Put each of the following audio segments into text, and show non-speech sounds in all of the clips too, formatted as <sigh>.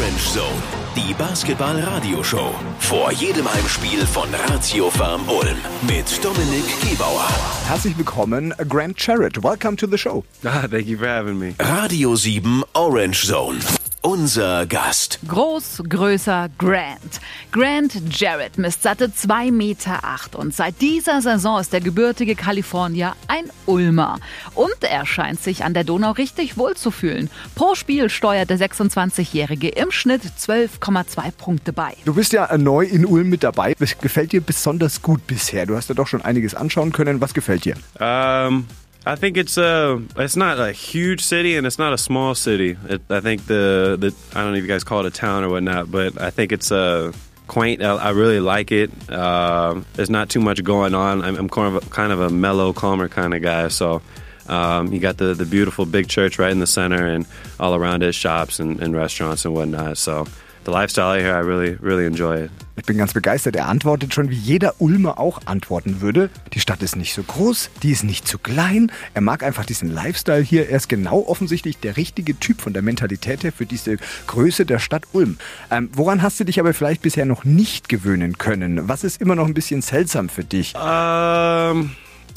Orange Zone, die Basketball-Radioshow. Vor jedem Heimspiel von Ratio Farm Ulm mit Dominik Gebauer. Herzlich willkommen, Grant Jarrett. Welcome to the show. Ah, thank you for having me. Radio 7 Orange Zone. Unser Gast. Groß, größer, Grant. Grant Jarrett misst satte 2,8 Meter acht und seit dieser Saison ist der gebürtige Kalifornier ein Ulmer. Und er scheint sich an der Donau richtig wohlzufühlen. Pro Spiel steuert der 26-Jährige im Schnitt 12,2 Punkte bei. Du bist ja neu in Ulm mit dabei. Was gefällt dir besonders gut bisher? Du hast ja doch schon einiges anschauen können. Was gefällt dir? Um, I think it's a it's not a huge city and it's not a small city. It, I think the the I don't know if you guys call it a town or whatnot, but I think it's a quaint. I, I really like it. Uh, there's not too much going on. I'm, I'm kind of a, kind of a mellow, calmer kind of guy. So um, you got the the beautiful big church right in the center, and all around it shops and, and restaurants and whatnot. So the lifestyle here, I really really enjoy it. Ich bin ganz begeistert. Er antwortet schon, wie jeder Ulmer auch antworten würde. Die Stadt ist nicht so groß, die ist nicht zu klein. Er mag einfach diesen Lifestyle hier. Er ist genau offensichtlich der richtige Typ von der Mentalität her für diese Größe der Stadt Ulm. Ähm, woran hast du dich aber vielleicht bisher noch nicht gewöhnen können? Was ist immer noch ein bisschen seltsam für dich? Um,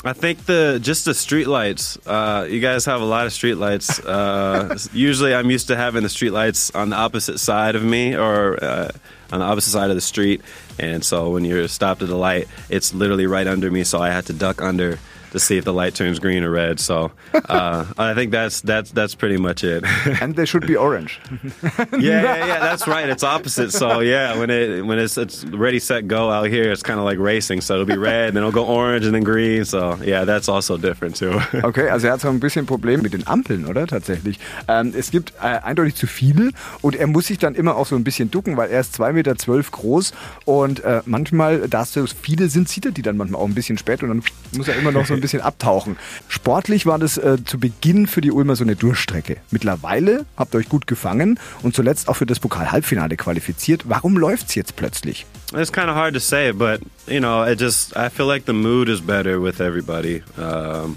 I think the just the streetlights. Uh, you guys have a lot of streetlights. Uh, <laughs> usually, I'm used to having the streetlights on the opposite side of me or uh, on the opposite side of the street, and so when you're stopped at the light, it's literally right under me. So I had to duck under to see if the light turns green or red. So uh, I think that's that's that's pretty much it. <laughs> And they should be orange. <laughs> yeah, yeah, yeah, that's right. It's opposite. So yeah, when it when it's it's ready, set, go out here, it's kind of like racing. So it'll be red, then it'll go orange, and then green. So yeah, that's also different too. <laughs> Okay, also er hat so ein bisschen Problem mit den Ampeln, oder? Tatsächlich. Ähm, es gibt äh, eindeutig zu viele und er muss sich dann immer auch so ein bisschen ducken, weil er ist 2,12 Meter groß und äh, manchmal, da es so viele sind, sieht er die dann manchmal auch ein bisschen spät und dann muss er immer noch so ein bisschen abtauchen. Sportlich war das äh, zu Beginn für die Ulmer so eine Durchstrecke. Mittlerweile habt ihr euch gut gefangen und zuletzt auch für das Pokal-Halbfinale qualifiziert. Warum läuft's jetzt plötzlich? It's kind of hard to say, but you know, it just I feel like the mood is better with everybody. Um,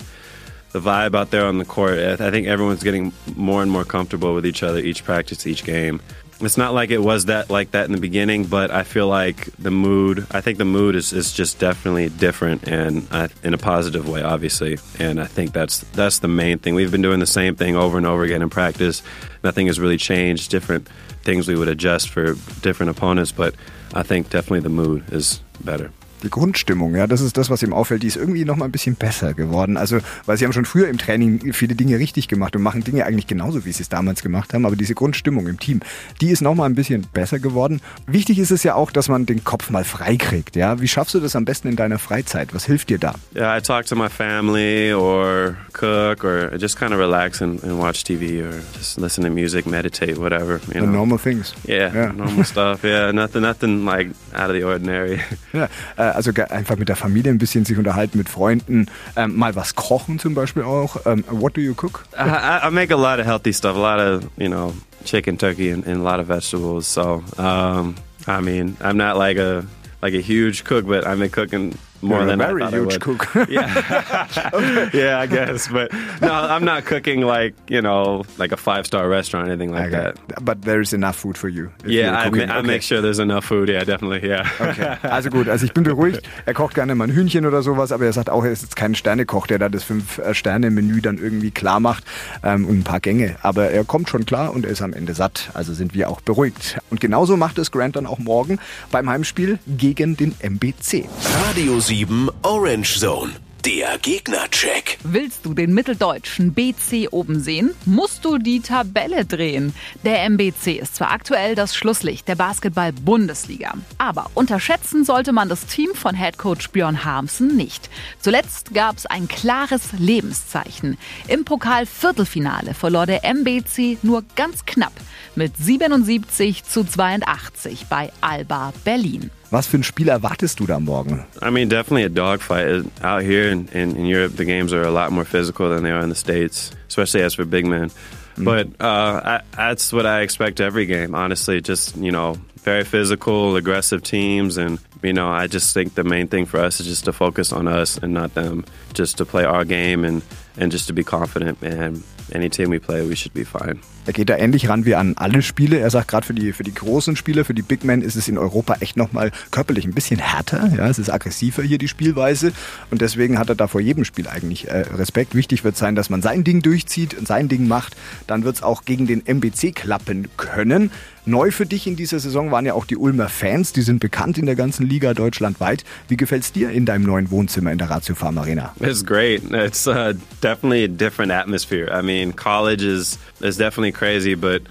the vibe out there on the court, I think everyone's getting more and more comfortable with each other, each practice, each game. It's not like it was that like that in the beginning, but I feel like the mood. I think the mood is, is just definitely different, and I, in a positive way, obviously. And I think that's that's the main thing. We've been doing the same thing over and over again in practice. Nothing has really changed. Different things we would adjust for different opponents, but I think definitely the mood is better. Die Grundstimmung, ja, das ist das, was ihm auffällt. Die ist irgendwie noch mal ein bisschen besser geworden. Also, weil sie haben schon früher im Training viele Dinge richtig gemacht und machen Dinge eigentlich genauso, wie sie es damals gemacht haben. Aber diese Grundstimmung im Team, die ist noch mal ein bisschen besser geworden. Wichtig ist es ja auch, dass man den Kopf mal frei kriegt. Ja, wie schaffst du das am besten in deiner Freizeit? Was hilft dir da? Yeah, I talk to my family or cook or just kind of relax and, and watch TV or just listen to music, meditate, whatever. You The know. normal things. Yeah, Yeah. normal stuff. Yeah, nothing, nothing like out of the ordinary. Ja, äh, also ge- einfach mit der Familie ein bisschen sich unterhalten, mit Freunden, ähm, mal was kochen zum Beispiel auch. Ähm, what do you cook? I, I- I make a lot of healthy stuff, a lot of you know chicken, turkey, and, and a lot of vegetables. So, um, I mean, I'm not like a like a huge cook, but I've been cooking more You're a than I very thought I huge would. cook. <laughs> Yeah, <laughs> yeah, I guess. But no, I'm not cooking like you know like a five star restaurant or anything like Okay. that. But there is enough food for you. Yeah, I, ma- I Okay. make sure there's enough food. Yeah, definitely. Yeah. Okay. <laughs> Also gut, also ich bin beruhigt. Er kocht gerne mal ein Hühnchen oder sowas, aber er sagt auch, er ist jetzt kein Sternekoch, der da das Fünf-Sterne-Menü dann irgendwie klar macht ähm, und ein paar Gänge. Aber er kommt schon klar und er ist am Ende satt. Also sind wir auch beruhigt. Und genauso macht es Grant dann auch morgen beim Heimspiel gegen den MBC. Radio 7 Orange Zone. Der Gegnercheck. Willst du den mitteldeutschen BC oben sehen, musst du die Tabelle drehen. Der MBC ist zwar aktuell das Schlusslicht der Basketball-Bundesliga, aber unterschätzen sollte man das Team von Headcoach Björn Harmsen nicht. Zuletzt gab es ein klares Lebenszeichen. Im Pokal-Viertelfinale verlor der MBC nur ganz knapp mit 77 zu 82 bei Alba Berlin. Was für ein Spiel erwartest du da morgen? I mean, definitely a dogfight. Out here in, in, in Europe, the games are a lot more physical than they are in the States, especially as for big men. But uh, I, that's what I expect every game, honestly. Just, you know, very physical, aggressive teams. And, you know, I just think the main thing for us is just to focus on us and not them. Just to play our game and, and just to be confident. And any team we play, we should be fine. Er geht da ähnlich ran wie an alle Spiele. Er sagt, gerade für die, für die großen Spieler, für die Big Men ist es in Europa echt nochmal körperlich ein bisschen härter. Ja, es ist aggressiver hier die Spielweise. Und deswegen hat er da vor jedem Spiel eigentlich äh, Respekt. Wichtig wird sein, dass man sein Ding durchzieht und sein Ding macht. Dann wird es auch gegen den MBC klappen können. Neu für dich in dieser Saison waren ja auch die Ulmer Fans. Die sind bekannt in der ganzen Liga deutschlandweit. Wie gefällt es dir in deinem neuen Wohnzimmer in der Ratio Farm Arena? It's great. It's uh, definitely a different atmosphere. I mean, college is is definitely crazy, but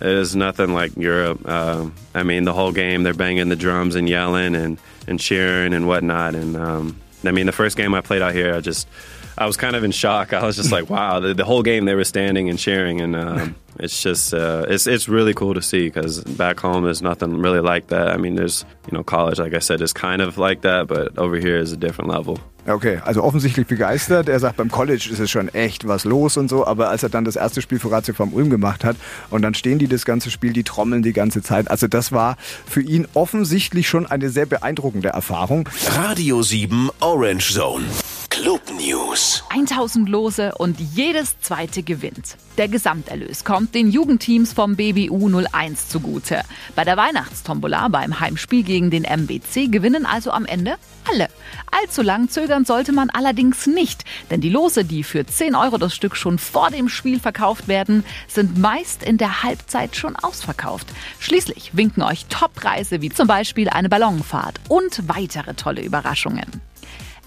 it is nothing like Europe. Uh, I mean, the whole game they're banging the drums and yelling and and cheering and whatnot. And um, I mean, the first game I played out here, I just I was kind of in shock. I was just like, <laughs> wow, the, the whole game they were standing and cheering, and um, it's just uh, it's it's really cool to see because back home there's nothing really like that. I mean, there's you know college, like I said, is kind of like that, but over here is a different level. Okay, also offensichtlich begeistert. Er sagt, beim College ist es schon echt was los und so, aber als er dann das erste Spiel für Ratio vom Ulm gemacht hat und dann stehen die das ganze Spiel, die trommeln die ganze Zeit. Also das war für ihn offensichtlich schon eine sehr beeindruckende Erfahrung. Radio 7 Orange Zone. Club News. 1000 Lose und jedes zweite gewinnt. Der Gesamterlös kommt den Jugendteams vom BBU 01 zugute. Bei der Weihnachtstombola beim Heimspiel gegen den MBC gewinnen also am Ende alle. Allzu lang zögern sollte man allerdings nicht, denn die Lose, die für 10 Euro das Stück schon vor dem Spiel verkauft werden, sind meist in der Halbzeit schon ausverkauft. Schließlich winken euch Top-Preise wie zum Beispiel eine Ballonfahrt und weitere tolle Überraschungen.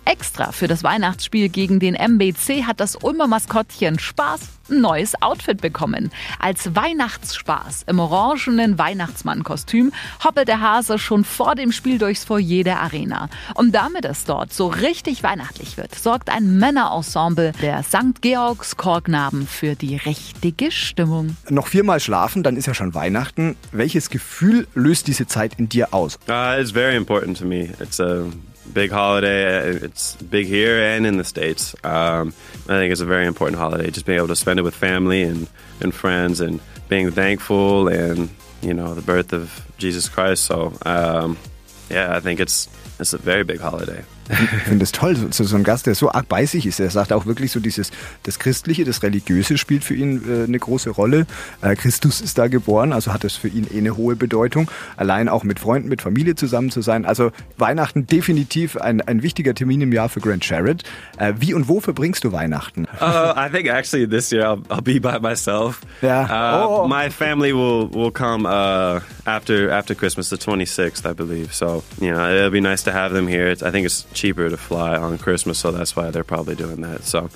Extra für das Weihnachtsspiel gegen den MBC hat das Ulmer Maskottchen Spaß ein neues Outfit bekommen. Als Weihnachtsspaß im orangenen Weihnachtsmannkostüm hoppelt der Hase schon vor dem Spiel durchs Foyer der Arena. Und damit es dort so richtig weihnachtlich wird, sorgt ein Männerensemble der St. Georgs Chorknaben für die richtige Stimmung. Noch viermal schlafen, dann ist ja schon Weihnachten. Welches Gefühl löst diese Zeit in dir aus? Uh, it's very important to me. It's a big holiday. It's big here and in the States. Um, I think it's a very important holiday. Just being able to spend it with family and, and friends and being thankful and, you know, the birth of Jesus Christ. So, um, yeah, I think it's, it's a very big holiday. Ich finde es toll, so, so ein Gast, der so arg bei sich ist. Er sagt auch wirklich so dieses, das Christliche, das Religiöse spielt für ihn äh, eine große Rolle. Äh, Christus ist da geboren, also hat es für ihn eh eine hohe Bedeutung. Allein auch mit Freunden, mit Familie zusammen zu sein. Also Weihnachten definitiv ein, ein wichtiger Termin im Jahr für Grant Sherrod. Äh, wie und wo verbringst du Weihnachten? Uh, I think actually this year I'll, I'll be by myself. Yeah. Uh, Oh. My family will will come uh, after after Christmas, the 26th, I believe. So you know it'll be nice to have them here. It's, I think it's cheaper to fly on Christmas, so that's why they're probably doing that. So,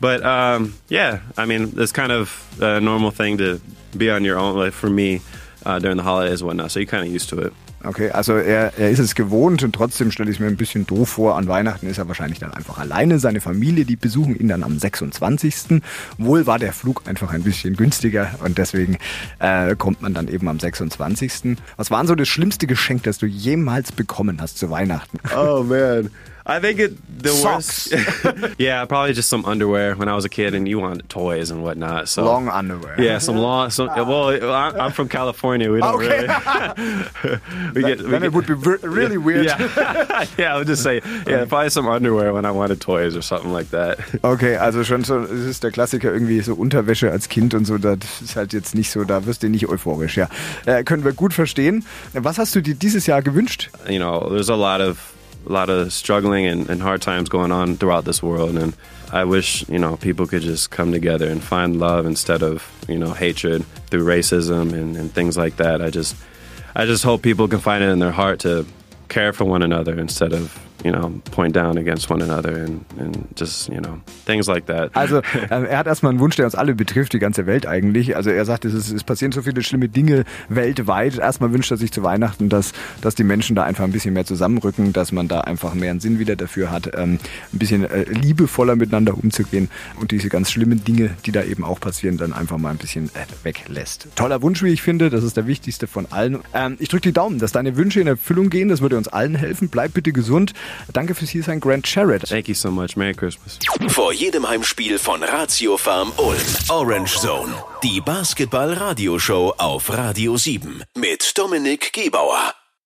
but um, yeah, I mean it's kind of a normal thing to be on your own. Like for me. Uh, during the holidays and whatnot, so you're kind of used to it. Okay, also er, er ist es gewohnt und trotzdem stelle ich es mir ein bisschen doof vor. An Weihnachten ist er wahrscheinlich dann einfach alleine. Seine Familie, die besuchen ihn dann am 26. Wohl war der Flug einfach ein bisschen günstiger und deswegen äh, kommt man dann eben am 26. Was war denn so das schlimmste Geschenk, das du jemals bekommen hast zu Weihnachten? Oh man. I think it the Socks. worst. <laughs> yeah, probably just some underwear when I was a kid, and you wanted toys and whatnot. So Long underwear. Yeah, some long. Some, well, I- I'm from California. We don't Okay. really. <laughs> <laughs> we get. We Then get it would be really weird. yeah, yeah. I would just say, yeah, probably some underwear when I wanted toys or something like that. Okay, also schon so, es ist der Klassiker irgendwie so Unterwäsche als Kind und so, das ist halt jetzt nicht so, da wirst du nicht euphorisch, ja. Äh, können wir gut verstehen. Was hast du dir dieses Jahr gewünscht? you know, there's a lot of a lot of struggling and, and hard times going on throughout this world, and I wish you know people could just come together and find love instead of you know hatred through racism and, and things like that. I just I just hope people can find it in their heart to care for one another instead of you know point down against one another and, and just you know things like that. Also <laughs> ähm, er hat erstmal einen Wunsch, der uns alle betrifft, die ganze Welt eigentlich. Also er sagt, es, ist, es passieren so viele schlimme Dinge weltweit. Erstmal wünscht er sich zu Weihnachten, dass, dass die Menschen da einfach ein bisschen mehr zusammenrücken, dass man da einfach mehr einen Sinn wieder dafür hat, ähm, ein bisschen äh, liebevoller miteinander umzugehen und diese ganz schlimmen Dinge, die da eben auch passieren, dann einfach mal ein bisschen äh, weglässt. Toller Wunsch, wie ich finde. Das ist der wichtigste von allen. Ähm, ich drücke die Daumen, dass deine Wünsche in Erfüllung gehen. Das würde uns allen helfen. Bleib bitte gesund. Danke fürs Hiersein, Grant Sherrod. Thank you so much. Merry Christmas. Vor jedem Heimspiel von Ratio Farm Ulm. Orange Zone. Die Basketball-Radioshow auf Radio 7. Mit Dominik Gebauer.